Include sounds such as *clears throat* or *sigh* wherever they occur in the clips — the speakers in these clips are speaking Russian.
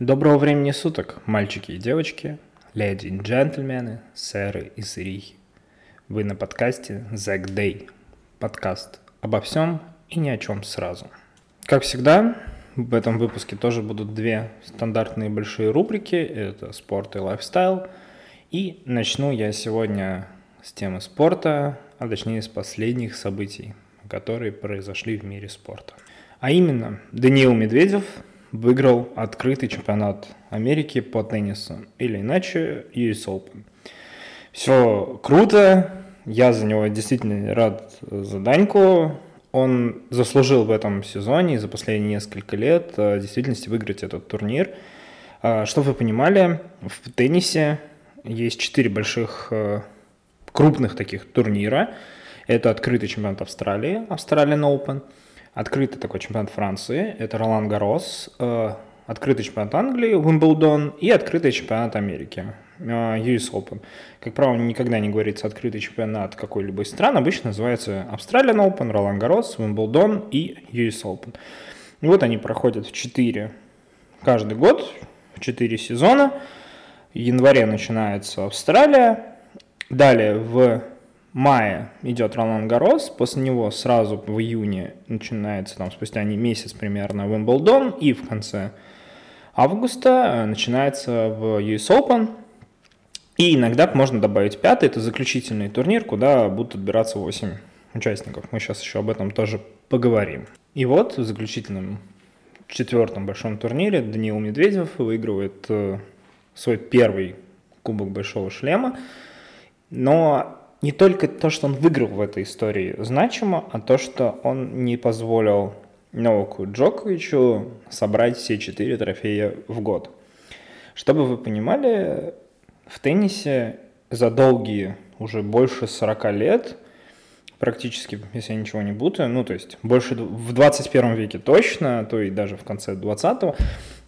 Доброго времени суток, мальчики и девочки, леди и джентльмены, сэры и сырихи. Вы на подкасте Zack Day. Подкаст обо всем и ни о чем сразу. Как всегда, в этом выпуске тоже будут две стандартные большие рубрики. Это спорт и лайфстайл. И начну я сегодня с темы спорта, а точнее с последних событий, которые произошли в мире спорта. А именно, Даниил Медведев выиграл открытый чемпионат Америки по теннису, или иначе US Open. Все круто, я за него действительно рад за Даньку. Он заслужил в этом сезоне за последние несколько лет э, в действительности выиграть этот турнир. А, чтобы вы понимали, в теннисе есть четыре больших э, крупных таких турнира. Это открытый чемпионат Австралии, Australian Open – открытый такой чемпионат Франции, это Ролан Гарос, э, открытый чемпионат Англии, Уимблдон и открытый чемпионат Америки, э, US Open. Как правило, никогда не говорится открытый чемпионат какой-либо из стран, обычно называется Australian Open, Ролан Гарос, Уимблдон и US Open. И вот они проходят в 4 каждый год, в 4 сезона. В январе начинается Австралия, далее в мае идет Ролан Гарос, после него сразу в июне начинается, там, спустя месяц примерно, Уимблдон, и в конце августа э, начинается в US Open, и иногда можно добавить пятый, это заключительный турнир, куда будут отбираться 8 участников. Мы сейчас еще об этом тоже поговорим. И вот в заключительном четвертом большом турнире Даниил Медведев выигрывает э, свой первый кубок большого шлема. Но не только то, что он выиграл в этой истории значимо, а то, что он не позволил Новаку Джоковичу собрать все четыре трофея в год. Чтобы вы понимали, в теннисе за долгие уже больше 40 лет, практически, если я ничего не путаю, ну, то есть больше в 21 веке точно, то и даже в конце 20-го,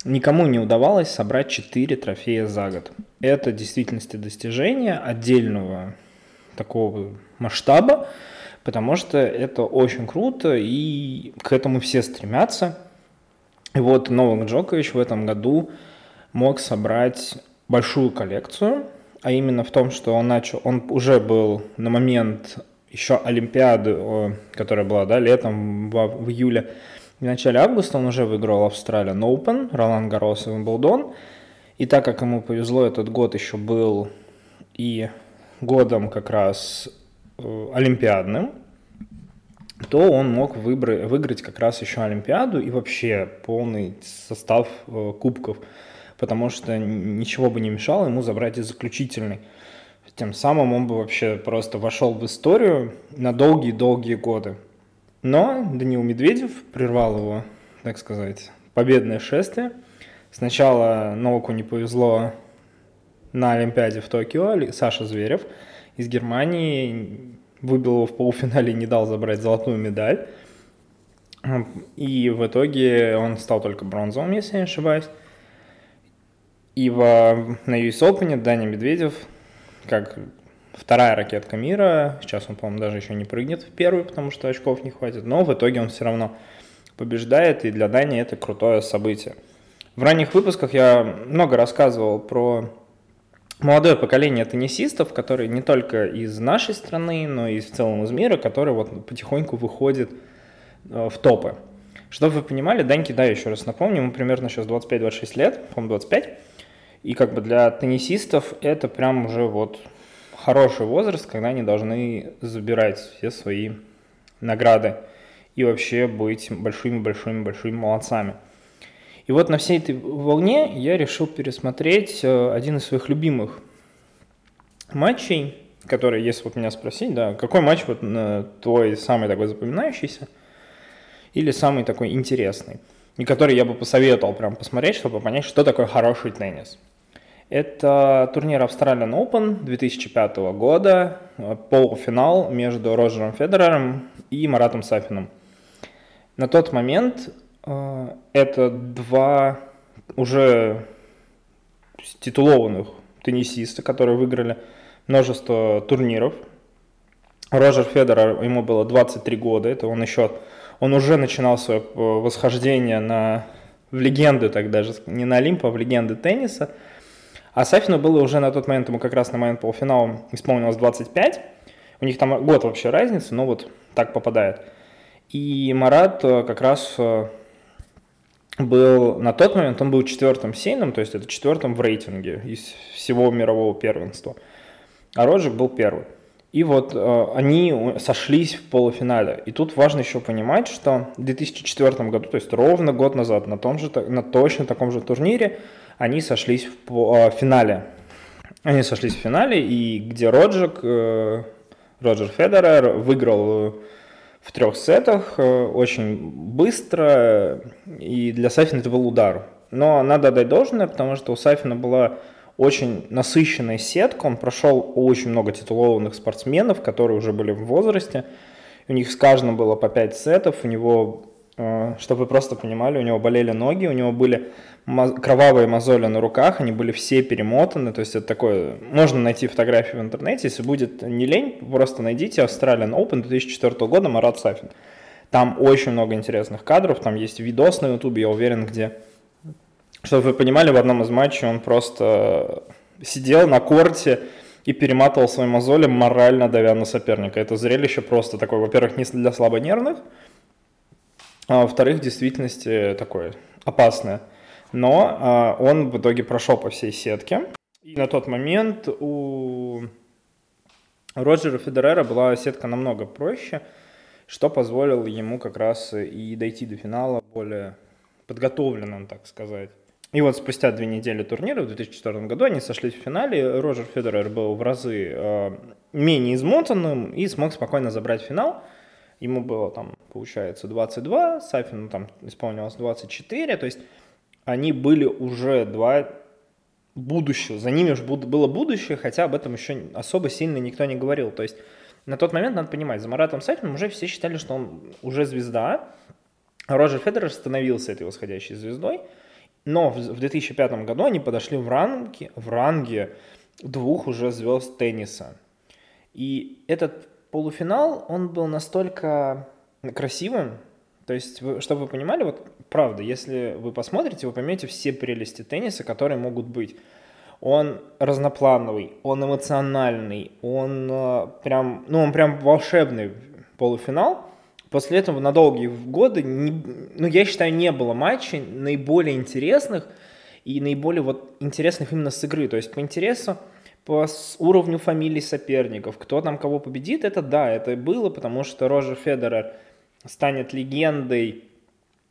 никому не удавалось собрать 4 трофея за год. Это в действительности достижение отдельного такого масштаба, потому что это очень круто, и к этому все стремятся. И вот Новак Джокович в этом году мог собрать большую коллекцию, а именно в том, что он начал, он уже был на момент еще Олимпиады, которая была, да, летом, в, в июле, в начале августа он уже выиграл Австралия Open, Ролан Гарос и Уимблдон. И так как ему повезло, этот год еще был и годом как раз э, олимпиадным, то он мог выиграть как раз еще Олимпиаду и вообще полный состав э, кубков, потому что ничего бы не мешало ему забрать и заключительный. Тем самым он бы вообще просто вошел в историю на долгие-долгие годы. Но Даниил Медведев прервал его, так сказать, победное шествие. Сначала Новаку не повезло на Олимпиаде в Токио Саша Зверев из Германии выбил его в полуфинале и не дал забрать золотую медаль. И в итоге он стал только бронзовым, если я не ошибаюсь. И в, на US Open Даня Медведев, как вторая ракетка мира, сейчас он, по-моему, даже еще не прыгнет в первый, потому что очков не хватит, но в итоге он все равно побеждает, и для Дани это крутое событие. В ранних выпусках я много рассказывал про молодое поколение теннисистов, которые не только из нашей страны, но и в целом из мира, которые вот потихоньку выходят э, в топы. Чтобы вы понимали, Даньки, да, еще раз напомню, ему примерно сейчас 25-26 лет, по-моему, 25. И как бы для теннисистов это прям уже вот хороший возраст, когда они должны забирать все свои награды и вообще быть большими-большими-большими молодцами. И вот на всей этой волне я решил пересмотреть э, один из своих любимых матчей, который, если вот меня спросить, да, какой матч вот твой самый такой запоминающийся или самый такой интересный, и который я бы посоветовал прям посмотреть, чтобы понять, что такое хороший теннис. Это турнир Australian Open 2005 года, э, полуфинал между Роджером Федерером и Маратом Сафином. На тот момент это два уже титулованных теннисиста, которые выиграли множество турниров. Роджер Федерер, ему было 23 года, это он еще, он уже начинал свое восхождение на в легенды так даже, не на Олимп, а в легенды тенниса. А Сафину было уже на тот момент, ему как раз на момент полуфинала исполнилось 25. У них там год вообще разницы, но вот так попадает. И Марат э, как раз э, был на тот момент, он был четвертым сейном, то есть это четвертым в рейтинге из всего мирового первенства. А Роджик был первый. И вот э, они сошлись в полуфинале. И тут важно еще понимать, что в 2004 году, то есть ровно год назад, на, том же, на точно таком же турнире, они сошлись в э, финале. Они сошлись в финале, и где Роджик, э, Роджер Федерер выиграл э, в трех сетах э, очень быстро, и для Сафина это был удар. Но надо отдать должное, потому что у Сафина была очень насыщенная сетка, он прошел очень много титулованных спортсменов, которые уже были в возрасте, у них с каждым было по 5 сетов, у него, чтобы вы просто понимали, у него болели ноги, у него были кровавые мозоли на руках, они были все перемотаны, то есть это такое, можно найти фотографии в интернете, если будет не лень, просто найдите Australian Open 2004 года Марат Сафин. Там очень много интересных кадров, там есть видос на ютубе, я уверен, где чтобы вы понимали, в одном из матчей он просто сидел на корте и перематывал свои мозоли, морально давя на соперника. Это зрелище просто такое, во-первых, не для слабонервных, а во-вторых, в действительности такое опасное. Но а, он в итоге прошел по всей сетке. И на тот момент у Роджера Федерера была сетка намного проще, что позволило ему как раз и дойти до финала более подготовленным, так сказать. И вот спустя две недели турнира в 2004 году они сошлись в финале. Роджер Федерер был в разы э, менее измотанным и смог спокойно забрать финал. Ему было там, получается, 22, Сафину там исполнилось 24. То есть они были уже два будущего. За ними уже было будущее, хотя об этом еще особо сильно никто не говорил. То есть на тот момент, надо понимать, за Маратом Сафином уже все считали, что он уже звезда. Роджер Федерер становился этой восходящей звездой. Но в 2005 году они подошли в ранге, в ранге двух уже звезд тенниса. И этот полуфинал, он был настолько красивым, то есть, чтобы вы понимали, вот правда, если вы посмотрите, вы поймете все прелести тенниса, которые могут быть. Он разноплановый, он эмоциональный, он э, прям, ну, он прям волшебный полуфинал. После этого на долгие годы, не, ну, я считаю, не было матчей наиболее интересных и наиболее вот интересных именно с игры. То есть по интересу, по уровню фамилий соперников, кто там кого победит, это да, это было, потому что Роджер Федерер станет легендой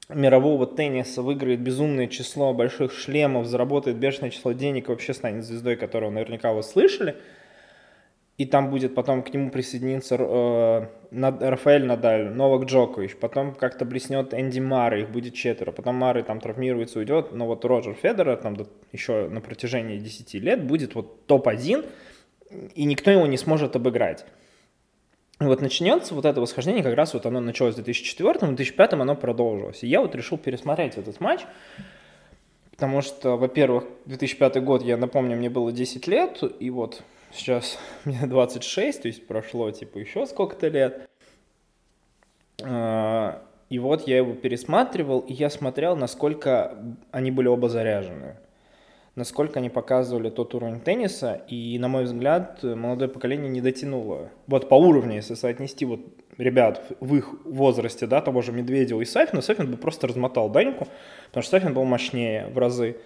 мирового тенниса, выиграет безумное число больших шлемов, заработает бешеное число денег, вообще станет звездой, которого наверняка вы слышали – и там будет потом к нему присоединиться э, Рафаэль Надаль, Новак Джокович, потом как-то блеснет Энди Мары, их будет четверо, потом Мары там травмируется, уйдет, но вот Роджер Федерер там еще на протяжении 10 лет будет вот топ-1, и никто его не сможет обыграть. И вот начнется вот это восхождение, как раз вот оно началось в 2004, в 2005 оно продолжилось. И я вот решил пересмотреть этот матч, потому что, во-первых, 2005 год, я напомню, мне было 10 лет, и вот Сейчас мне *laughs* 26, то есть прошло типа еще сколько-то лет. А, и вот я его пересматривал, и я смотрел, насколько они были оба заряжены. Насколько они показывали тот уровень тенниса, и, на мой взгляд, молодое поколение не дотянуло. Вот по уровню, если соотнести вот ребят в их возрасте, да, того же Медведева и Сафина, Сафин бы просто размотал Даньку, потому что Сафин был мощнее в разы.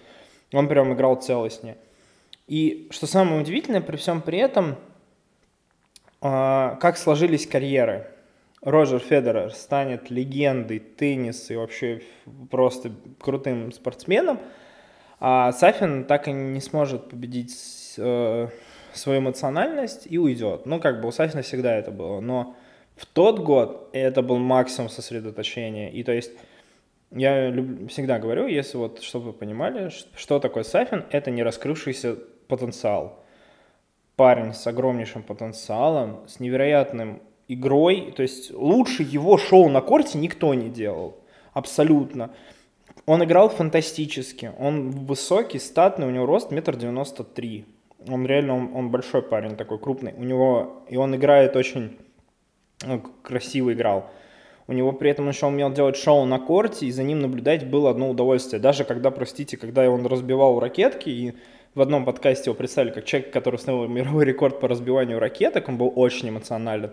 Он прям играл целостнее. И что самое удивительное, при всем при этом, а, как сложились карьеры. Роджер Федерер станет легендой тенниса и вообще просто крутым спортсменом, а Сафин так и не сможет победить э, свою эмоциональность и уйдет. Ну, как бы у Сафина всегда это было. Но в тот год это был максимум сосредоточения. И то есть я люб... всегда говорю, если вот, чтобы вы понимали, что такое Сафин, это не раскрывшийся потенциал. Парень с огромнейшим потенциалом, с невероятным игрой. То есть лучше его шоу на корте никто не делал. Абсолютно. Он играл фантастически. Он высокий, статный, у него рост метр девяносто три. Он реально, он, он большой парень, такой крупный. У него, и он играет очень ну, красиво играл. У него при этом еще умел делать шоу на корте, и за ним наблюдать было одно удовольствие. Даже когда, простите, когда он разбивал ракетки, и в одном подкасте его представили как человек, который установил *laughs* мировой рекорд по разбиванию ракеток, он был очень эмоционален.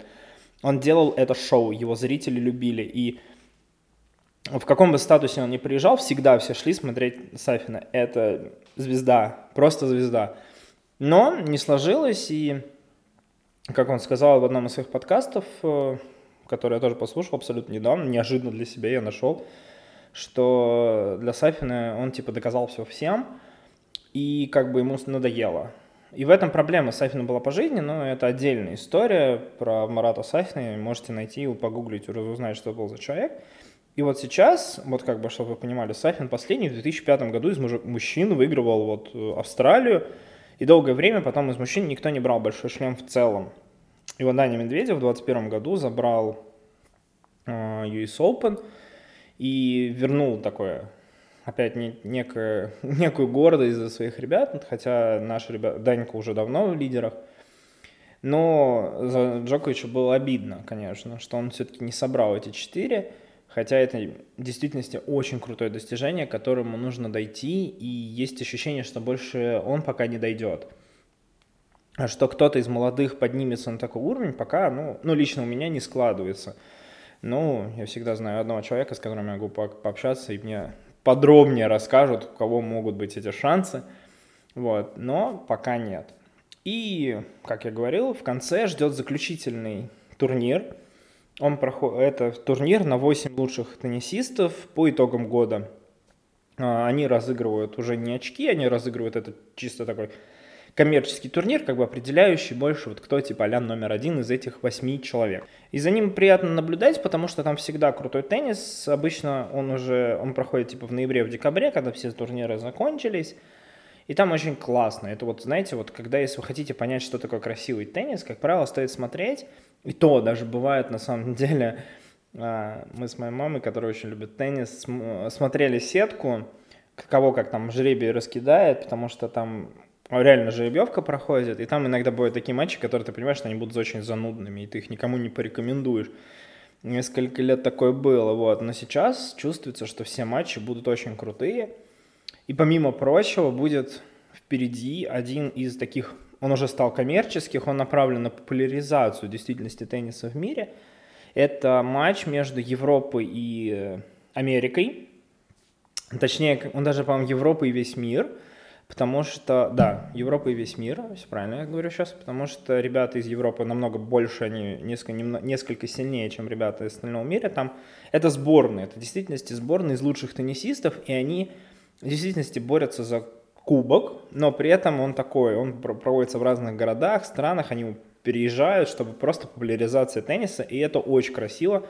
Он делал это шоу, его зрители любили, и в каком бы статусе он ни приезжал, всегда все шли смотреть Сафина. Это звезда, просто звезда. Но не сложилось, и, как он сказал в одном из своих подкастов, э, который я тоже послушал абсолютно недавно, неожиданно для себя я нашел, что для Сафина он типа доказал все всем, и как бы ему надоело. И в этом проблема Сафина была по жизни, но это отдельная история про Марата Сафина. Можете найти, погуглить, уже узнать, что был за человек. И вот сейчас, вот как бы, чтобы вы понимали, Сафин последний в 2005 году из мужчин выигрывал вот э, Австралию, и долгое время потом из мужчин никто не брал большой шлем в целом. И вот Даня Медведев в 2021 году забрал э, US Open и вернул такое, опять не, некое, *laughs* некую гордость за своих ребят, хотя наши ребята, Данька уже давно в лидерах, но за Джоковича было обидно, конечно, что он все-таки не собрал эти четыре, Хотя это в действительности очень крутое достижение, к которому нужно дойти, и есть ощущение, что больше он пока не дойдет. А что кто-то из молодых поднимется на такой уровень, пока, ну, ну, лично у меня не складывается. Ну, я всегда знаю одного человека, с которым я могу по пообщаться, и мне подробнее расскажут, у кого могут быть эти шансы. Вот, но пока нет. И, как я говорил, в конце ждет заключительный турнир – он проходит, это турнир на 8 лучших теннисистов по итогам года. А, они разыгрывают уже не очки, они разыгрывают это чисто такой коммерческий турнир, как бы определяющий больше, вот кто типа а номер один из этих восьми человек. И за ним приятно наблюдать, потому что там всегда крутой теннис. Обычно он уже, он проходит типа в ноябре, в декабре, когда все турниры закончились. И там очень классно. Это вот, знаете, вот когда, если вы хотите понять, что такое красивый теннис, как правило, стоит смотреть и то даже бывает на самом *laughs* деле, а, мы с моей мамой, которая очень любит теннис, смотрели сетку, кого как там жребий раскидает, потому что там реально жеребьевка проходит, и там иногда бывают такие матчи, которые ты понимаешь, что они будут очень занудными, и ты их никому не порекомендуешь. Несколько лет такое было, вот. Но сейчас чувствуется, что все матчи будут очень крутые. И помимо прочего будет впереди один из таких он уже стал коммерческих, он направлен на популяризацию действительности тенниса в мире. Это матч между Европой и э, Америкой. Точнее, он даже, по-моему, Европа и весь мир. Потому что, да, Европа и весь мир, все правильно я говорю сейчас, потому что ребята из Европы намного больше, они несколько, несколько сильнее, чем ребята из остального мира. Там это сборные, это в действительности сборные из лучших теннисистов, и они в действительности борются за кубок, но при этом он такой, он проводится в разных городах, странах, они переезжают, чтобы просто популяризация тенниса, и это очень красиво.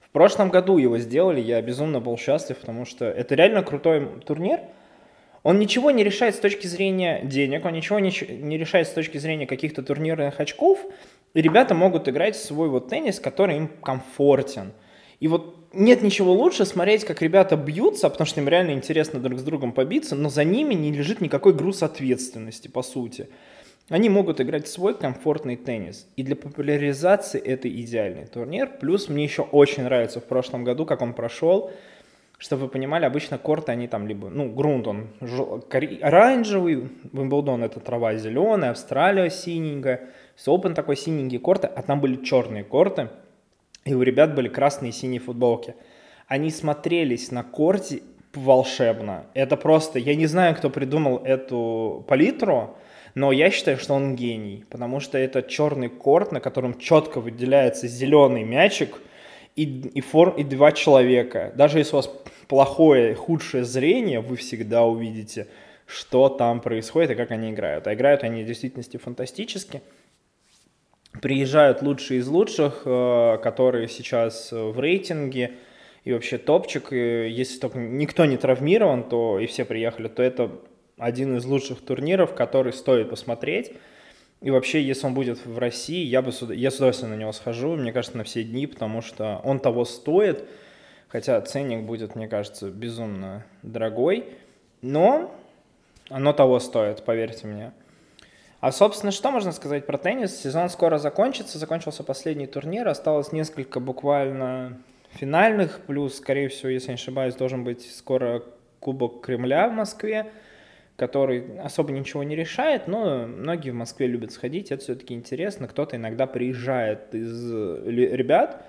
В прошлом году его сделали, я безумно был счастлив, потому что это реально крутой турнир. Он ничего не решает с точки зрения денег, он ничего не, не решает с точки зрения каких-то турнирных очков, и ребята могут играть в свой вот теннис, который им комфортен. И вот нет ничего лучше смотреть, как ребята бьются, потому что им реально интересно друг с другом побиться, но за ними не лежит никакой груз ответственности, по сути. Они могут играть свой комфортный теннис. И для популяризации это идеальный турнир. Плюс мне еще очень нравится в прошлом году, как он прошел. Чтобы вы понимали, обычно корты, они там либо, ну, грунт он оранжевый, Вимблдон это трава зеленая, Австралия синенькая, Open такой синенький корты, а там были черные корты – и у ребят были красные и синие футболки. Они смотрелись на корте волшебно. Это просто, я не знаю, кто придумал эту палитру, но я считаю, что он гений, потому что это черный корт, на котором четко выделяется зеленый мячик и, и, форм, и два человека. Даже если у вас плохое, худшее зрение, вы всегда увидите, что там происходит и как они играют. А играют они в действительности фантастически приезжают лучшие из лучших, э, которые сейчас в рейтинге, и вообще топчик, если только никто не травмирован, то и все приехали, то это один из лучших турниров, который стоит посмотреть. И вообще, если он будет в России, я бы с, я с удовольствием на него схожу, мне кажется, на все дни, потому что он того стоит, хотя ценник будет, мне кажется, безумно дорогой, но оно того стоит, поверьте мне. А, собственно, что можно сказать про теннис? Сезон скоро закончится, закончился последний турнир, осталось несколько буквально финальных, плюс, скорее всего, если не ошибаюсь, должен быть скоро Кубок Кремля в Москве, который особо ничего не решает, но многие в Москве любят сходить, это все-таки интересно. Кто-то иногда приезжает из ребят,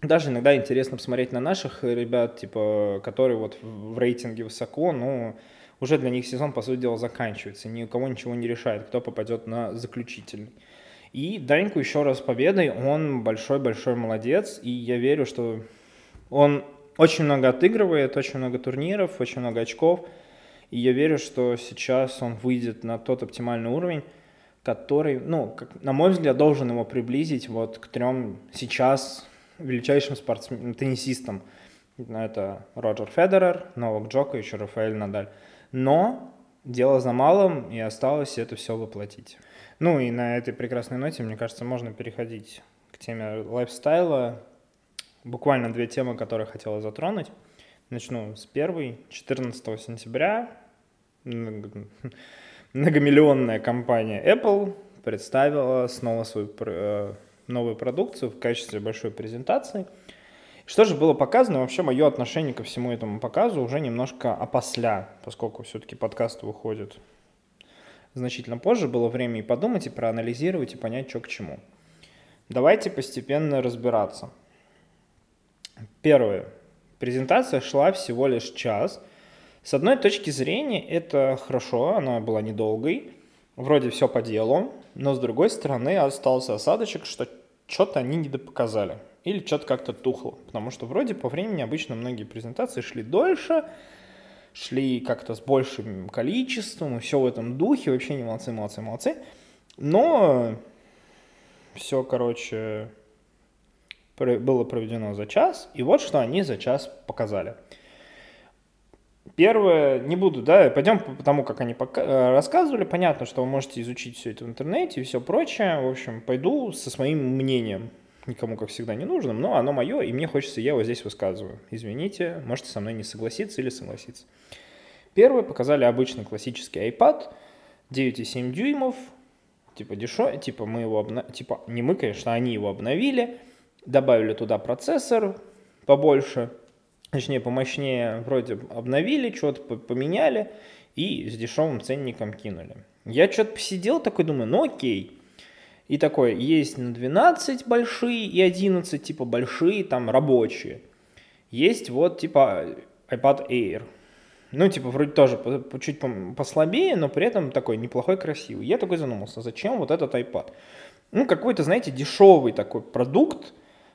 даже иногда интересно посмотреть на наших ребят, типа, которые вот в рейтинге высоко, но уже для них сезон, по сути дела, заканчивается, ни у кого ничего не решает, кто попадет на заключительный. И Даньку еще раз победой, он большой-большой молодец, и я верю, что он очень много отыгрывает, очень много турниров, очень много очков, и я верю, что сейчас он выйдет на тот оптимальный уровень, который, ну, как, на мой взгляд, должен его приблизить вот к трем сейчас величайшим спортсменам, теннисистам. Это Роджер Федерер, Новак Джокович и Рафаэль Надаль. Но дело за малым, и осталось это все воплотить. Ну и на этой прекрасной ноте, мне кажется, можно переходить к теме лайфстайла. Буквально две темы, которые хотела затронуть. Начну с первой. 14 сентября многомиллионная компания Apple представила снова свою э, новую продукцию в качестве большой презентации. Что же было показано? Вообще мое отношение ко всему этому показу уже немножко опосля, поскольку все-таки подкаст выходит значительно позже, было время и подумать, и проанализировать, и понять, что к чему. Давайте постепенно разбираться. Первое. Презентация шла всего лишь час. С одной точки зрения это хорошо, она была недолгой, вроде все по делу, но с другой стороны остался осадочек, что что-то они не допоказали или что-то как-то тухло, потому что вроде по времени обычно многие презентации шли дольше, шли как-то с большим количеством, и все в этом духе, вообще не молодцы, молодцы, молодцы. Но все, короче, было проведено за час, и вот что они за час показали. Первое, не буду, да, пойдем по тому, как они э, рассказывали. Понятно, что вы можете изучить все это в интернете и все прочее. В общем, пойду со своим мнением. Никому, как всегда, не нужным, но оно мое, и мне хочется, я его здесь высказываю. Извините, можете со мной не согласиться или согласиться. Первое, показали обычный классический iPad, 9,7 дюймов, типа дешевый, типа мы его, обна... типа не мы, конечно, они его обновили, добавили туда процессор побольше, точнее помощнее, вроде обновили, что-то поменяли и с дешевым ценником кинули. Я что-то посидел такой, думаю, ну окей. И такой, есть на 12 большие и 11 типа большие, там рабочие. Есть вот типа iPad Air. Ну, типа, вроде тоже чуть послабее, но при этом такой неплохой, красивый. Я такой задумался, зачем вот этот iPad? Ну, какой-то, знаете, дешевый такой продукт,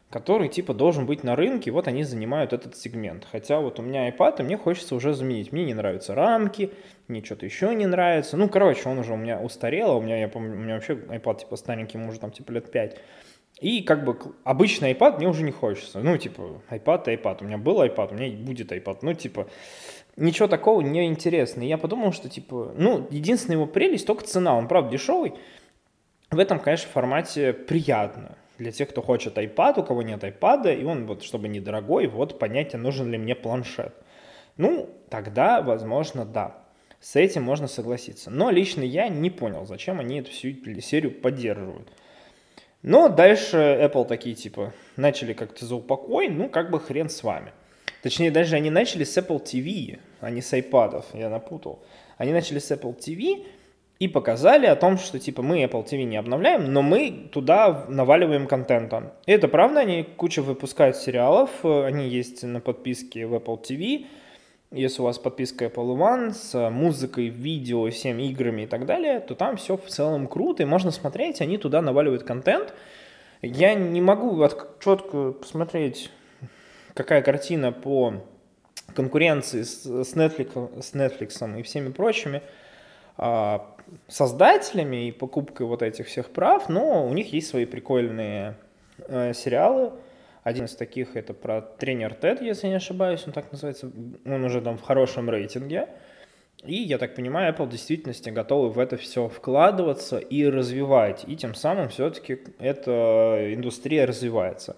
который типа должен быть на рынке, вот они занимают этот сегмент. Хотя вот у меня iPad, и мне хочется уже заменить. Мне не нравятся рамки, мне что-то еще не нравится. Ну, короче, он уже у меня устарел, а у меня, я помню, у меня вообще iPad типа старенький, ему уже там типа лет 5. И как бы обычный iPad мне уже не хочется. Ну, типа, iPad, iPad. У меня был iPad, у меня будет iPad. Ну, типа, ничего такого не интересно. Я подумал, что, типа, ну, единственная его прелесть только цена. Он, правда, дешевый. В этом, конечно, формате приятно для тех, кто хочет iPad, у кого нет iPad, и он вот, чтобы недорогой, вот понятие, нужен ли мне планшет. Ну, тогда, возможно, да. С этим можно согласиться. Но лично я не понял, зачем они эту всю серию поддерживают. Но дальше Apple такие, типа, начали как-то за упокой, ну, как бы хрен с вами. Точнее, даже они начали с Apple TV, а не с iPad, я напутал. Они начали с Apple TV, и показали о том, что типа мы Apple TV не обновляем, но мы туда наваливаем контента. И это правда, они кучу выпускают сериалов, они есть на подписке в Apple TV, если у вас подписка Apple One с музыкой, видео, всеми играми и так далее, то там все в целом круто, и можно смотреть, они туда наваливают контент. Я не могу четко посмотреть, какая картина по конкуренции с Netflix, с Netflix и всеми прочими, создателями и покупкой вот этих всех прав, но у них есть свои прикольные э, сериалы. Один из таких это про тренер Тед, если не ошибаюсь, он так называется. Он уже там в хорошем рейтинге. И, я так понимаю, Apple в действительности готовы в это все вкладываться и развивать. И тем самым все-таки эта индустрия развивается.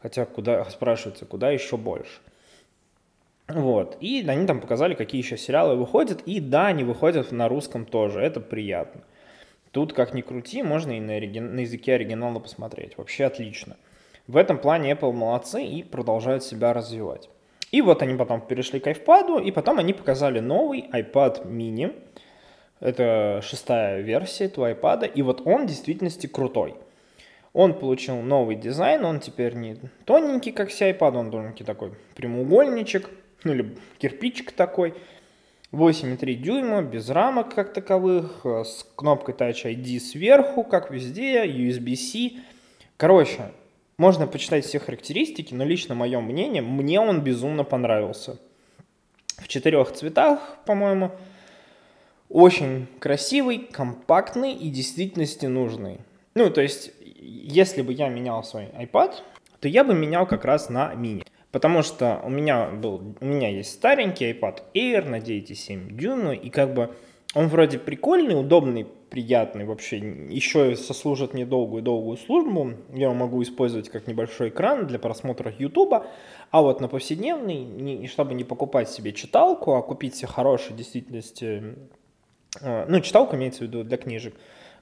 Хотя куда, спрашивается, куда еще больше. Вот. И они там показали, какие еще сериалы выходят. И да, они выходят на русском тоже. Это приятно. Тут, как ни крути, можно и на, оригин... на языке оригинала посмотреть. Вообще отлично. В этом плане Apple молодцы и продолжают себя развивать. И вот они потом перешли к iPad, и потом они показали новый iPad mini. Это шестая версия этого iPad, и вот он в действительности крутой. Он получил новый дизайн, он теперь не тоненький, как все iPad, он тоненький такой прямоугольничек, ну или кирпичик такой. 8,3 дюйма, без рамок как таковых, с кнопкой Touch ID сверху, как везде, USB-C. Короче, можно почитать все характеристики, но лично мое мнение, мне он безумно понравился. В четырех цветах, по-моему. Очень красивый, компактный и действительности нужный. Ну, то есть, если бы я менял свой iPad, то я бы менял как раз на мини. Потому что у меня был, у меня есть старенький iPad Air на 9,7 дюйма, и как бы он вроде прикольный, удобный, приятный вообще. Еще сослужит мне долгую-долгую службу. Я его могу использовать как небольшой экран для просмотра YouTube. А вот на повседневный, не, чтобы не покупать себе читалку, а купить себе хороший, действительности, э, ну, читалку имеется в виду для книжек,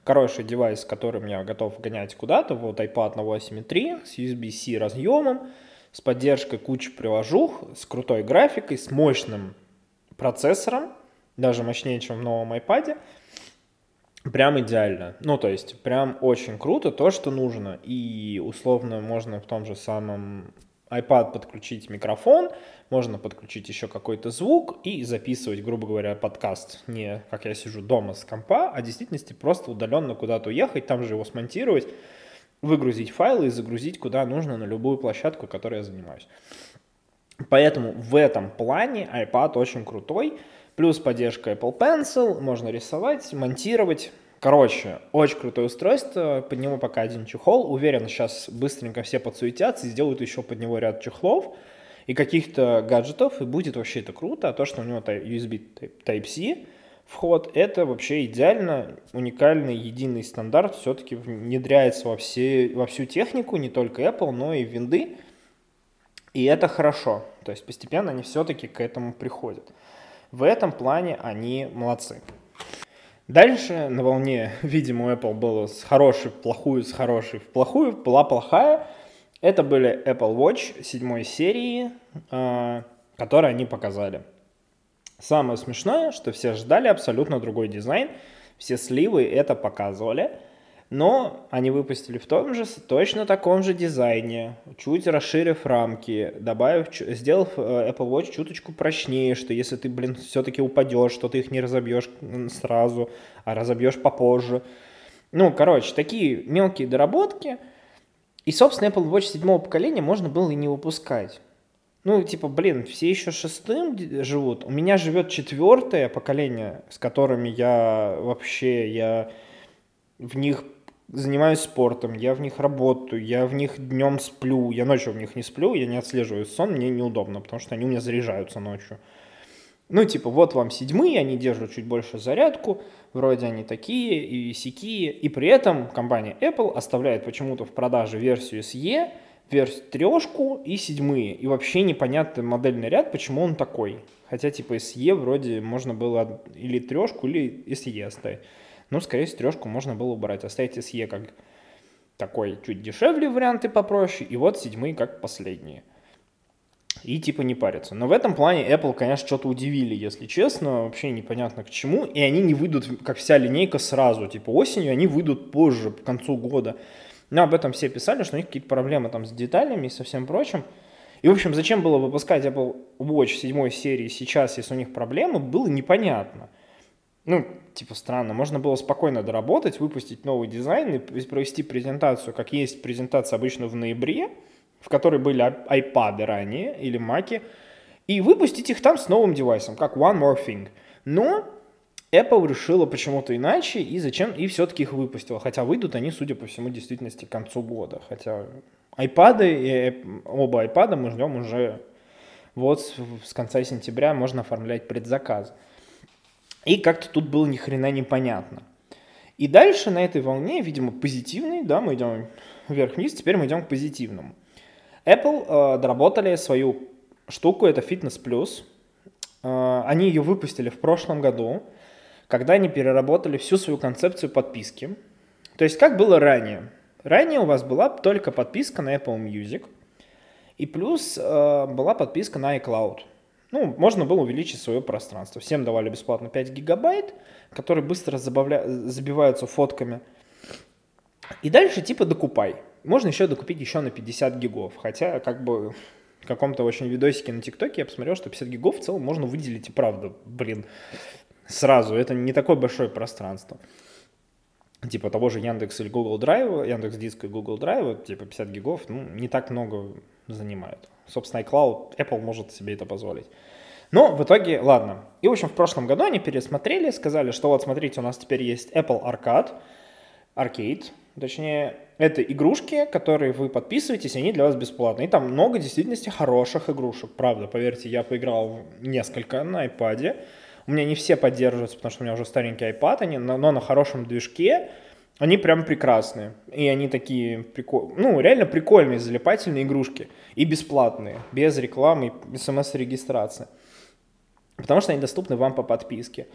хороший девайс, которым я готов гонять куда-то, вот iPad на 8.3 с USB-C разъемом, с поддержкой кучи приложух, с крутой графикой, с мощным процессором, даже мощнее, чем в новом iPad. Прям идеально. Ну, то есть, прям очень круто, то, что нужно. И условно можно в том же самом iPad подключить микрофон, можно подключить еще какой-то звук и записывать, грубо говоря, подкаст не как я сижу дома с компа, а в действительности просто удаленно куда-то уехать, там же его смонтировать, выгрузить файлы и загрузить куда нужно на любую площадку, которой я занимаюсь. Поэтому в этом плане iPad очень крутой. Плюс поддержка Apple Pencil, можно рисовать, монтировать. Короче, очень крутое устройство, под него пока один чехол. Уверен, сейчас быстренько все подсуетятся и сделают еще под него ряд чехлов и каких-то гаджетов, и будет вообще это круто. А то, что у него USB Type-C вход, это вообще идеально, уникальный, единый стандарт, все-таки внедряется во, все, во всю технику, не только Apple, но и винды. И это хорошо. То есть постепенно они все-таки к этому приходят. В этом плане они молодцы. Дальше на волне, видимо, Apple было с хорошей в плохую, с хорошей в плохую, была плохая. Это были Apple Watch седьмой серии, э, которые они показали. Самое смешное, что все ждали абсолютно другой дизайн, все сливы это показывали – но они выпустили в том же, точно таком же дизайне, чуть расширив рамки, добавив, сделав э, Apple Watch чуточку прочнее, что если ты, блин, все-таки упадешь, что ты их не разобьешь сразу, а разобьешь попозже. Ну, короче, такие мелкие доработки. И, собственно, Apple Watch седьмого поколения можно было и не выпускать. Ну, типа, блин, все еще шестым живут. У меня живет четвертое поколение, с которыми я вообще, я в них занимаюсь спортом, я в них работаю, я в них днем сплю, я ночью в них не сплю, я не отслеживаю сон, мне неудобно, потому что они у меня заряжаются ночью. Ну, типа, вот вам седьмые, они держат чуть больше зарядку, вроде они такие и сякие, и при этом компания Apple оставляет почему-то в продаже версию SE, версию трешку и седьмые, и вообще непонятный модельный ряд, почему он такой. Хотя, типа, SE вроде можно было или трешку, или SE оставить. Ну, скорее всего, трешку можно было убрать. Оставить SE как такой чуть дешевле варианты попроще, и вот седьмые как последние. И типа не париться. Но в этом плане Apple, конечно, что-то удивили, если честно, вообще непонятно к чему. И они не выйдут, как вся линейка, сразу. Типа осенью они выйдут позже, к концу года. Но об этом все писали, что у них какие-то проблемы там с деталями и со всем прочим. И, в общем, зачем было выпускать Apple Watch 7 серии сейчас, если у них проблемы, было непонятно. Ну, типа странно. Можно было спокойно доработать, выпустить новый дизайн и провести презентацию, как есть презентация обычно в ноябре, в которой были iPad ранее или Mac, и выпустить их там с новым девайсом, как One More Thing. Но Apple решила почему-то иначе и зачем и все-таки их выпустила. Хотя выйдут они, судя по всему, действительности к концу года. Хотя iPad и оба iPad мы ждем уже вот с конца сентября можно оформлять предзаказ. И как-то тут было ни хрена непонятно. И дальше на этой волне, видимо, позитивной, да, мы идем вверх-вниз, теперь мы идем к позитивному. Apple э, доработали свою штуку, это Fitness Plus. Э, они ее выпустили в прошлом году, когда они переработали всю свою концепцию подписки. То есть как было ранее? Ранее у вас была только подписка на Apple Music, и плюс э, была подписка на iCloud. Ну, можно было увеличить свое пространство. Всем давали бесплатно 5 гигабайт, которые быстро забавля... забиваются фотками. И дальше типа докупай. Можно еще докупить еще на 50 гигов. Хотя, как бы, в каком-то очень видосике на ТикТоке я посмотрел, что 50 гигов в целом можно выделить и правда, блин, сразу. Это не такое большое пространство. Типа того же Яндекс или Google Drive, Яндекс Диск и Google Drive, типа 50 гигов, ну, не так много занимают. Собственно, iCloud, Apple может себе это позволить. Но в итоге, ладно. И, в общем, в прошлом году они пересмотрели, сказали, что вот, смотрите, у нас теперь есть Apple Arcade, Arcade, точнее, это игрушки, которые вы подписываетесь, они для вас бесплатные. И там много действительно хороших игрушек, правда, поверьте, я поиграл несколько на iPad. У меня не все поддерживаются, потому что у меня уже старенький iPad, они, но на хорошем движке, они прям прекрасные. И они такие, прикол... ну, реально прикольные, залипательные игрушки. И бесплатные, без рекламы смс-регистрации. Потому что они доступны вам по подписке.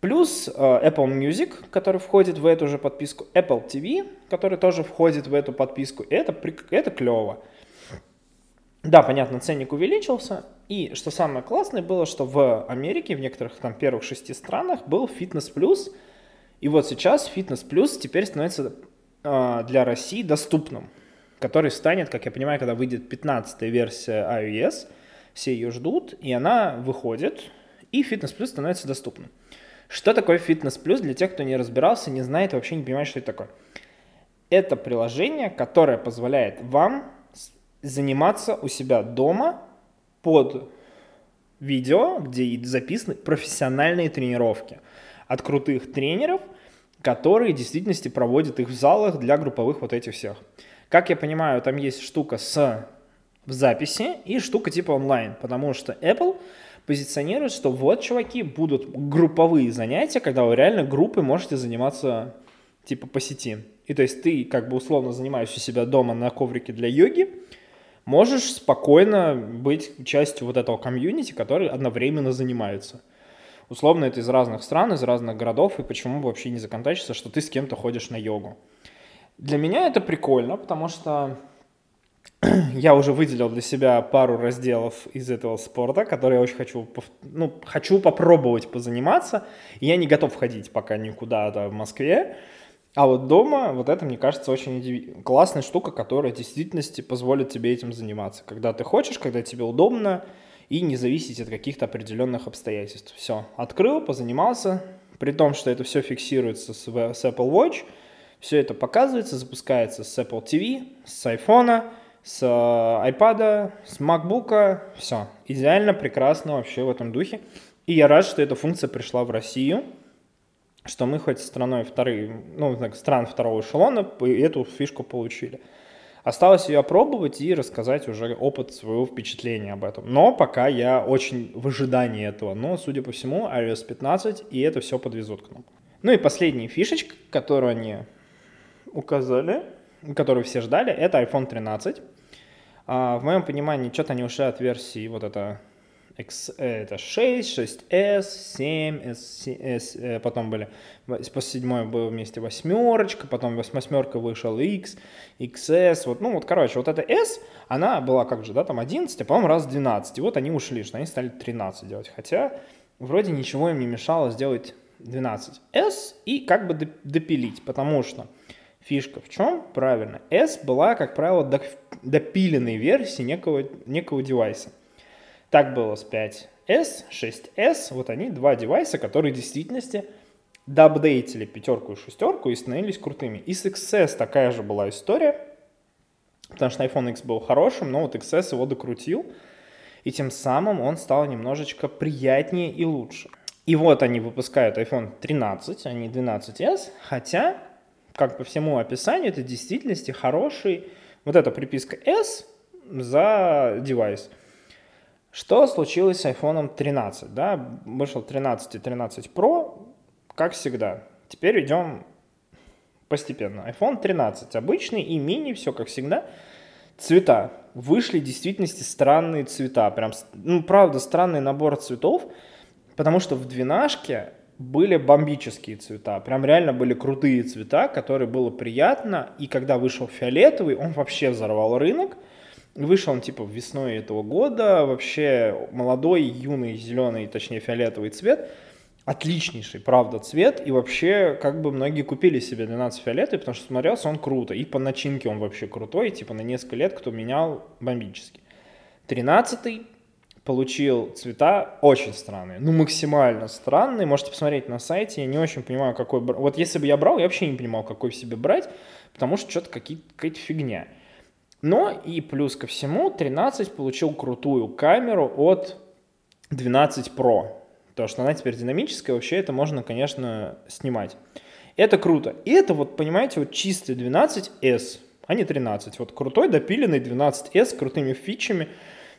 Плюс э, Apple Music, который входит в эту же подписку, Apple TV, который тоже входит в эту подписку. Это, это клево. Да, понятно, ценник увеличился. И что самое классное было, что в Америке, в некоторых там первых шести странах был Fitness Plus – и вот сейчас Fitness Plus теперь становится э, для России доступным, который станет, как я понимаю, когда выйдет 15-я версия iOS, все ее ждут, и она выходит, и Fitness Plus становится доступным. Что такое Fitness Plus для тех, кто не разбирался, не знает, вообще не понимает, что это такое? Это приложение, которое позволяет вам заниматься у себя дома под видео, где записаны профессиональные тренировки – от крутых тренеров, которые в действительности проводят их в залах для групповых вот этих всех. Как я понимаю, там есть штука с в записи и штука типа онлайн, потому что Apple позиционирует, что вот, чуваки, будут групповые занятия, когда вы реально группой можете заниматься типа по сети. И то есть ты как бы условно занимаешься у себя дома на коврике для йоги, можешь спокойно быть частью вот этого комьюнити, который одновременно занимаются условно это из разных стран, из разных городов, и почему бы вообще не законтачиться, что ты с кем-то ходишь на йогу. Для меня это прикольно, потому что *clears throat* я уже выделил для себя пару разделов из этого спорта, которые я очень хочу, ну, хочу попробовать позаниматься. Я не готов ходить пока никуда в Москве. А вот дома, вот это, мне кажется, очень классная штука, которая в действительности позволит тебе этим заниматься. Когда ты хочешь, когда тебе удобно, и не зависеть от каких-то определенных обстоятельств. Все, открыл, позанимался, при том, что это все фиксируется с, с Apple Watch, все это показывается, запускается с Apple TV, с iPhone, с э, iPad, с MacBook, все, идеально, прекрасно вообще в этом духе. И я рад, что эта функция пришла в Россию, что мы хоть страной второй, ну, стран второго эшелона эту фишку получили. Осталось ее опробовать и рассказать уже опыт своего впечатления об этом. Но пока я очень в ожидании этого. Но, судя по всему, iOS 15 и это все подвезут к нам. Ну и последняя фишечка, которую они указали, которую все ждали, это iPhone 13. А, в моем понимании, что-то они ушли от версии вот это X, это 6, 6S, 7, S, S, потом были, после седьмой было вместе восьмерочка, потом восьмерка вышел X, XS, вот, ну вот, короче, вот эта S, она была как же, да, там 11, а по-моему раз 12, и вот они ушли, что они стали 13 делать, хотя вроде ничего им не мешало сделать 12S и как бы допилить, потому что фишка в чем? Правильно, S была, как правило, допиленной версии некого, некого девайса. Так было с 5S, 6S, вот они два девайса, которые в действительности доапдейтили пятерку и шестерку и становились крутыми. И с XS такая же была история, потому что iPhone X был хорошим, но вот XS его докрутил, и тем самым он стал немножечко приятнее и лучше. И вот они выпускают iPhone 13, а не 12s, хотя, как по всему описанию, это в действительности хороший, вот эта приписка S за девайс – что случилось с iPhone 13? Да? Вышел 13 и 13 Pro, как всегда. Теперь идем постепенно. iPhone 13 обычный и мини, все как всегда. Цвета. Вышли в действительности странные цвета. Прям, ну, правда, странный набор цветов, потому что в двенашке были бомбические цвета. Прям реально были крутые цвета, которые было приятно. И когда вышел фиолетовый, он вообще взорвал рынок. Вышел он типа весной этого года. Вообще молодой, юный, зеленый, точнее фиолетовый цвет. Отличнейший, правда, цвет. И вообще, как бы многие купили себе 12 фиолетовый, потому что смотрелся он круто. И по начинке он вообще крутой. Типа на несколько лет кто менял бомбически. 13 получил цвета очень странные, ну максимально странные. Можете посмотреть на сайте, я не очень понимаю, какой... Вот если бы я брал, я вообще не понимал, какой себе брать, потому что что-то какая-то фигня. Но и плюс ко всему 13 получил крутую камеру от 12 Pro. Потому что она теперь динамическая, вообще это можно, конечно, снимать. Это круто. И это вот, понимаете, вот чистый 12S, а не 13. Вот крутой допиленный 12S с крутыми фичами –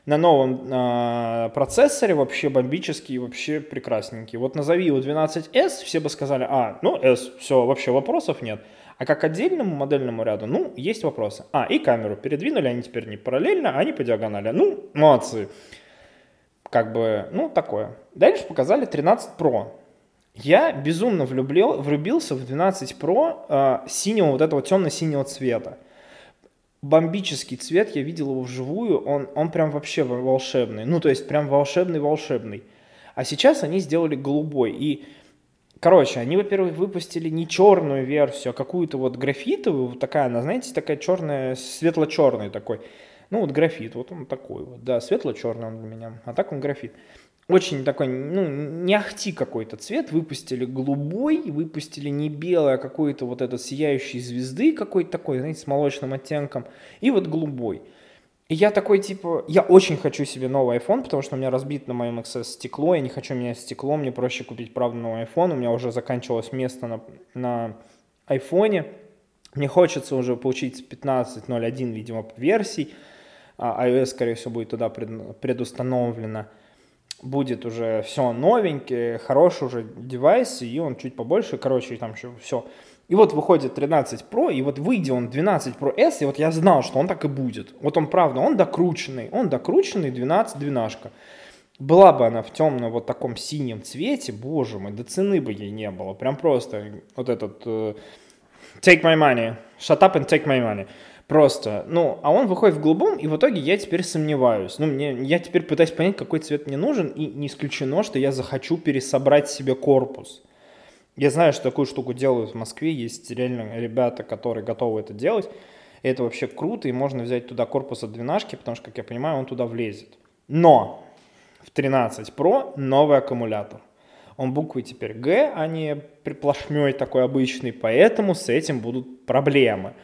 на новом э, процессоре вообще бомбический, вообще прекрасненький. Вот назови его 12S, все бы сказали, а, ну S, все, вообще вопросов нет. А как отдельному модельному ряду, ну, есть вопросы. А, и камеру передвинули, они теперь не параллельно, не по диагонали. Ну, молодцы. Как бы, ну, такое. Дальше показали 13 Pro. Я безумно влюблил, влюбился в 12 Pro э, синего, вот этого темно-синего цвета бомбический цвет, я видел его вживую, он, он прям вообще волшебный, ну, то есть прям волшебный-волшебный. А сейчас они сделали голубой, и, короче, они, во-первых, выпустили не черную версию, а какую-то вот графитовую, вот такая, она, знаете, такая черная, светло-черный такой, ну, вот графит, вот он такой вот, да, светло-черный он для меня, а так он графит очень такой, ну, не ахти какой-то цвет, выпустили голубой, выпустили не белый, а какой-то вот этот сияющий звезды какой-то такой, знаете, с молочным оттенком, и вот голубой. Я такой, типа, я очень хочу себе новый iPhone, потому что у меня разбит на моем XS стекло, я не хочу менять стекло, мне проще купить, правда, новый iPhone, у меня уже заканчивалось место на, на iPhone, мне хочется уже получить 15.01, видимо, версий, а iOS, скорее всего, будет туда предустановлено. Будет уже все новенький, хороший уже девайс, и он чуть побольше, короче, там еще все. И вот выходит 13 Pro, и вот выйдя он 12 Pro S, и вот я знал, что он так и будет. Вот он, правда, он докрученный, он докрученный 12 двенашка. Была бы она в темном вот таком синем цвете, боже мой, до цены бы ей не было. Прям просто вот этот uh, take my money, shut up and take my money. Просто, ну, а он выходит в голубом, и в итоге я теперь сомневаюсь. Ну, мне, я теперь пытаюсь понять, какой цвет мне нужен, и не исключено, что я захочу пересобрать себе корпус. Я знаю, что такую штуку делают в Москве, есть реально ребята, которые готовы это делать. И это вообще круто, и можно взять туда корпус от двенашки, потому что, как я понимаю, он туда влезет. Но в 13 Pro новый аккумулятор. Он буквы теперь Г, а не приплошмей такой обычный, поэтому с этим будут проблемы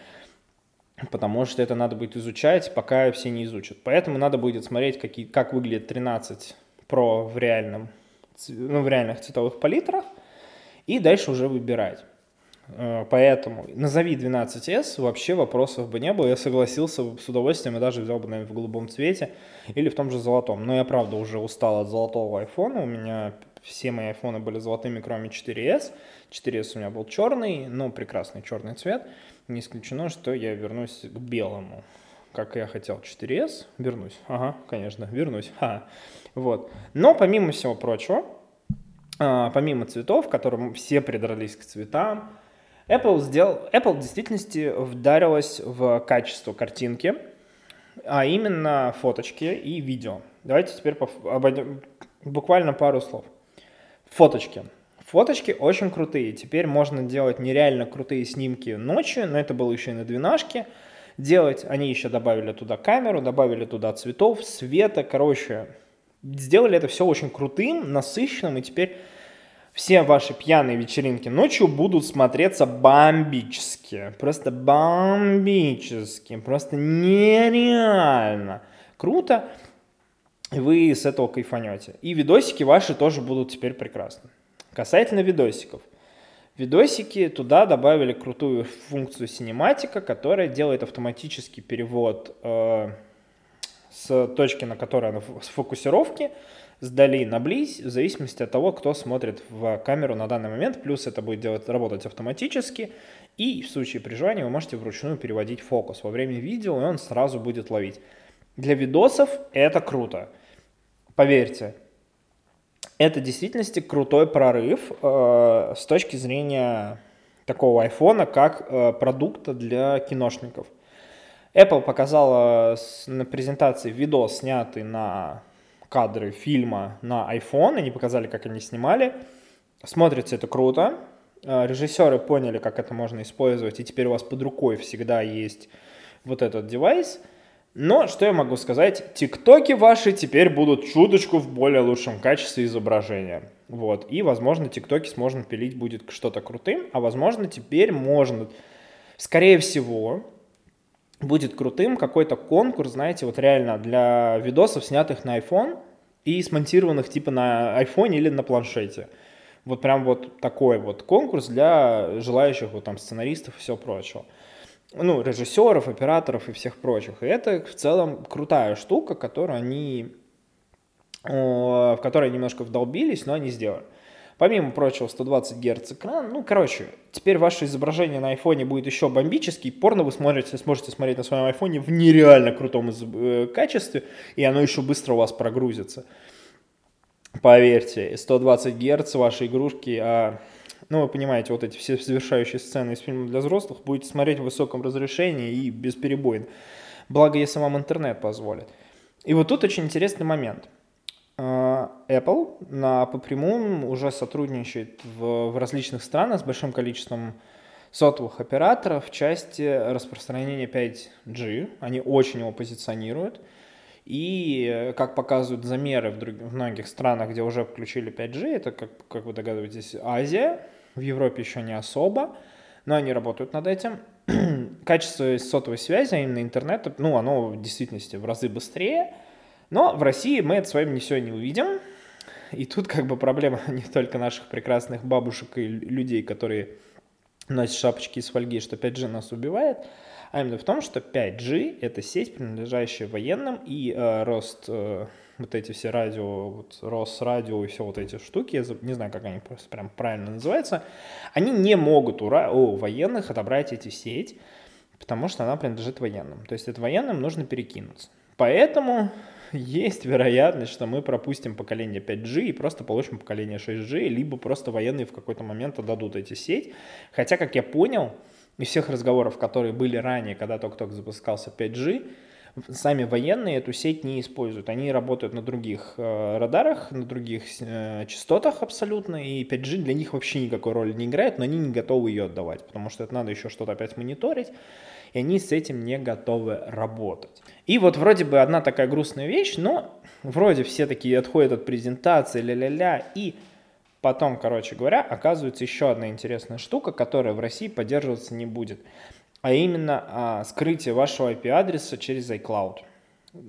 потому что это надо будет изучать, пока все не изучат. Поэтому надо будет смотреть, какие, как выглядит 13 Pro в, реальном, ну, в реальных цветовых палитрах, и дальше уже выбирать. Э, поэтому назови 12S, вообще вопросов бы не было. Я согласился с удовольствием и даже взял бы, наверное, в голубом цвете или в том же золотом. Но я, правда, уже устал от золотого айфона. У меня все мои айфоны были золотыми, кроме 4S. 4S у меня был черный, но прекрасный черный цвет не исключено, что я вернусь к белому. Как я хотел 4S, вернусь. Ага, конечно, вернусь. Ха. Вот. Но помимо всего прочего, помимо цветов, которым все придрались к цветам, Apple, сделал, Apple в действительности вдарилась в качество картинки, а именно фоточки и видео. Давайте теперь обойдем буквально пару слов. Фоточки. Фоточки очень крутые. Теперь можно делать нереально крутые снимки ночью, но это было еще и на двенашке. Делать, они еще добавили туда камеру, добавили туда цветов, света, короче, сделали это все очень крутым, насыщенным, и теперь все ваши пьяные вечеринки ночью будут смотреться бомбически. Просто бомбически. Просто нереально. Круто. Вы с этого кайфанете. И видосики ваши тоже будут теперь прекрасны. Касательно видосиков. Видосики туда добавили крутую функцию синематика, которая делает автоматический перевод э, с точки, на которой она с фокусировки, сдали на близь, в зависимости от того, кто смотрит в камеру на данный момент. Плюс это будет делать, работать автоматически. И в случае при вы можете вручную переводить фокус во время видео, и он сразу будет ловить. Для видосов это круто. Поверьте, это в действительности крутой прорыв э, с точки зрения такого айфона, как э, продукта для киношников. Apple показала на презентации видос, снятый на кадры фильма на iPhone, они показали, как они снимали. Смотрится это круто. Э, режиссеры поняли, как это можно использовать, и теперь у вас под рукой всегда есть вот этот девайс – но что я могу сказать? Тиктоки ваши теперь будут чуточку в более лучшем качестве изображения. Вот. И, возможно, тиктоки сможем пилить будет что-то крутым, а возможно, теперь можно, скорее всего, будет крутым какой-то конкурс, знаете, вот реально для видосов, снятых на iPhone и смонтированных типа на iPhone или на планшете. Вот прям вот такой вот конкурс для желающих вот там сценаристов и всего прочего ну, режиссеров, операторов и всех прочих. И это в целом крутая штука, которую они, в которой немножко вдолбились, но они сделали. Помимо прочего, 120 Гц экран. Ну, короче, теперь ваше изображение на айфоне будет еще бомбический. Порно вы смотрите, сможете смотреть на своем айфоне в нереально крутом э, качестве, и оно еще быстро у вас прогрузится. Поверьте, 120 Гц вашей игрушки, а ну, вы понимаете, вот эти все завершающие сцены из фильма для взрослых будете смотреть в высоком разрешении и бесперебойно. Благо, если вам интернет позволит. И вот тут очень интересный момент. А, Apple на по прямому уже сотрудничает в, в различных странах с большим количеством сотовых операторов в части распространения 5G. Они очень его позиционируют. И, как показывают замеры в, других, в многих странах, где уже включили 5G, это, как, как вы догадываетесь, Азия, в Европе еще не особо, но они работают над этим. *clears throat* Качество сотовой связи, а именно интернета, ну, оно в действительности в разы быстрее, но в России мы это с вами не все не увидим. И тут как бы проблема *laughs* не только наших прекрасных бабушек и людей, которые носят шапочки из фольги, что 5G нас убивает, а именно в том, что 5G — это сеть, принадлежащая военным, и э, рост э, вот эти все радио, вот Росрадио и все вот эти штуки, я не знаю, как они просто прям правильно называются, они не могут у, у военных отобрать эти сеть, потому что она принадлежит военным. То есть это военным нужно перекинуться. Поэтому есть вероятность, что мы пропустим поколение 5G и просто получим поколение 6G, либо просто военные в какой-то момент отдадут эти сеть. Хотя, как я понял, из всех разговоров, которые были ранее, когда только-только запускался 5G, сами военные эту сеть не используют. Они работают на других э, радарах, на других э, частотах абсолютно, и 5G для них вообще никакой роли не играет, но они не готовы ее отдавать, потому что это надо еще что-то опять мониторить, и они с этим не готовы работать. И вот вроде бы одна такая грустная вещь, но вроде все такие отходят от презентации, ля-ля-ля, и потом, короче говоря, оказывается еще одна интересная штука, которая в России поддерживаться не будет а именно а, скрытие вашего IP-адреса через iCloud.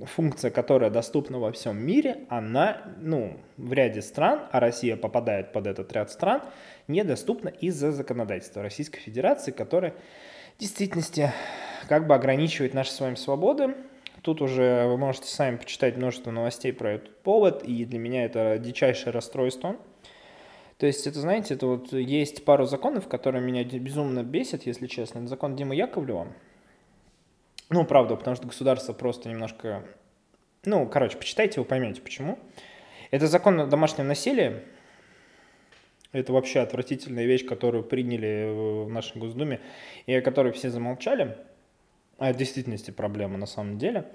Функция, которая доступна во всем мире, она ну, в ряде стран, а Россия попадает под этот ряд стран, недоступна из-за законодательства Российской Федерации, которое действительности как бы ограничивает наши с вами свободы. Тут уже вы можете сами почитать множество новостей про этот повод, и для меня это дичайшее расстройство – то есть, это, знаете, это вот есть пару законов, которые меня безумно бесят, если честно. Это закон Димы Яковлева. Ну, правда, потому что государство просто немножко... Ну, короче, почитайте, вы поймете, почему. Это закон о домашнем насилии. Это вообще отвратительная вещь, которую приняли в нашей Госдуме, и о которой все замолчали. А в действительности проблема на самом деле.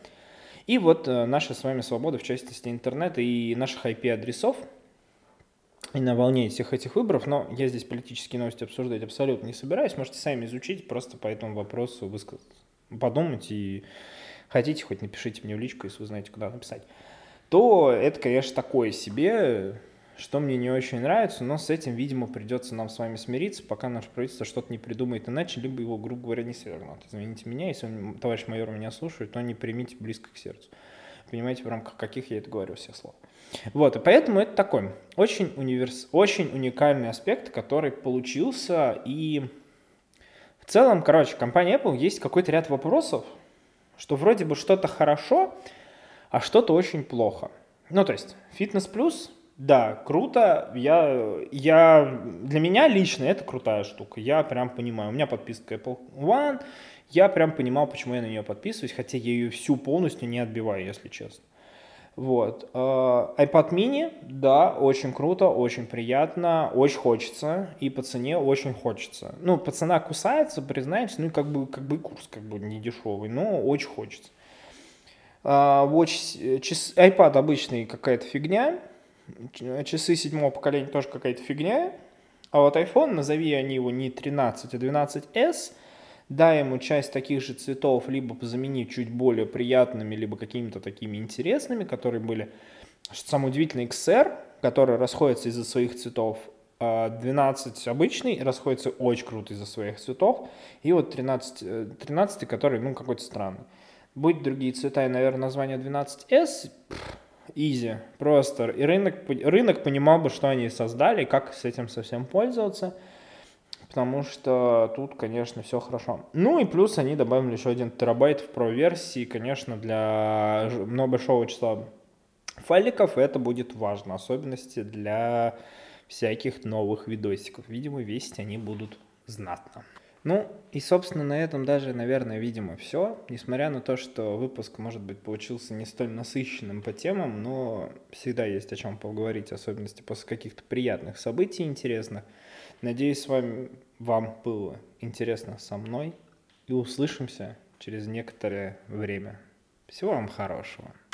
И вот э, наша с вами свобода в частности интернета и наших IP-адресов – и на волне всех этих выборов, но я здесь политические новости обсуждать абсолютно не собираюсь, можете сами изучить, просто по этому вопросу высказать, подумать и хотите, хоть напишите мне в личку, если вы знаете, куда написать, то это, конечно, такое себе, что мне не очень нравится, но с этим, видимо, придется нам с вами смириться, пока наше правительство что-то не придумает иначе, либо его, грубо говоря, не свергнут. Извините меня, если товарищ майор меня слушает, то не примите близко к сердцу. Понимаете, в рамках каких я это говорю все слова. Вот, и поэтому это такой очень, универс... очень уникальный аспект, который получился, и в целом, короче, компания Apple есть какой-то ряд вопросов, что вроде бы что-то хорошо, а что-то очень плохо. Ну, то есть, фитнес плюс, да, круто, я, я, для меня лично это крутая штука, я прям понимаю, у меня подписка Apple One, я прям понимал, почему я на нее подписываюсь, хотя я ее всю полностью не отбиваю, если честно. Вот. А, iPad mini, да, очень круто, очень приятно, очень хочется, и по цене очень хочется. Ну, по цена кусается, признаюсь, ну, как бы, как бы курс как бы не дешевый, но очень хочется. А, Watch, час, iPad обычный какая-то фигня, часы седьмого поколения тоже какая-то фигня, а вот iPhone, назови они его не 13, а 12s, дай ему часть таких же цветов, либо заменив чуть более приятными, либо какими-то такими интересными, которые были, что самое удивительное, XR, который расходится из-за своих цветов, 12 а обычный расходится очень круто из-за своих цветов, и вот 13, 13 который, ну, какой-то странный. Будь другие цвета, и, наверное, название 12S, изи, просто. И рынок, рынок понимал бы, что они создали, как с этим совсем пользоваться, потому что тут, конечно, все хорошо. Ну и плюс они добавили еще один терабайт в Pro версии, конечно, для большого числа файликов это будет важно, особенности для всяких новых видосиков. Видимо, весить они будут знатно. Ну, и, собственно, на этом даже, наверное, видимо, все. Несмотря на то, что выпуск, может быть, получился не столь насыщенным по темам, но всегда есть о чем поговорить, особенности после каких-то приятных событий интересных. Надеюсь, с вами вам было интересно со мной. И услышимся через некоторое время. Всего вам хорошего.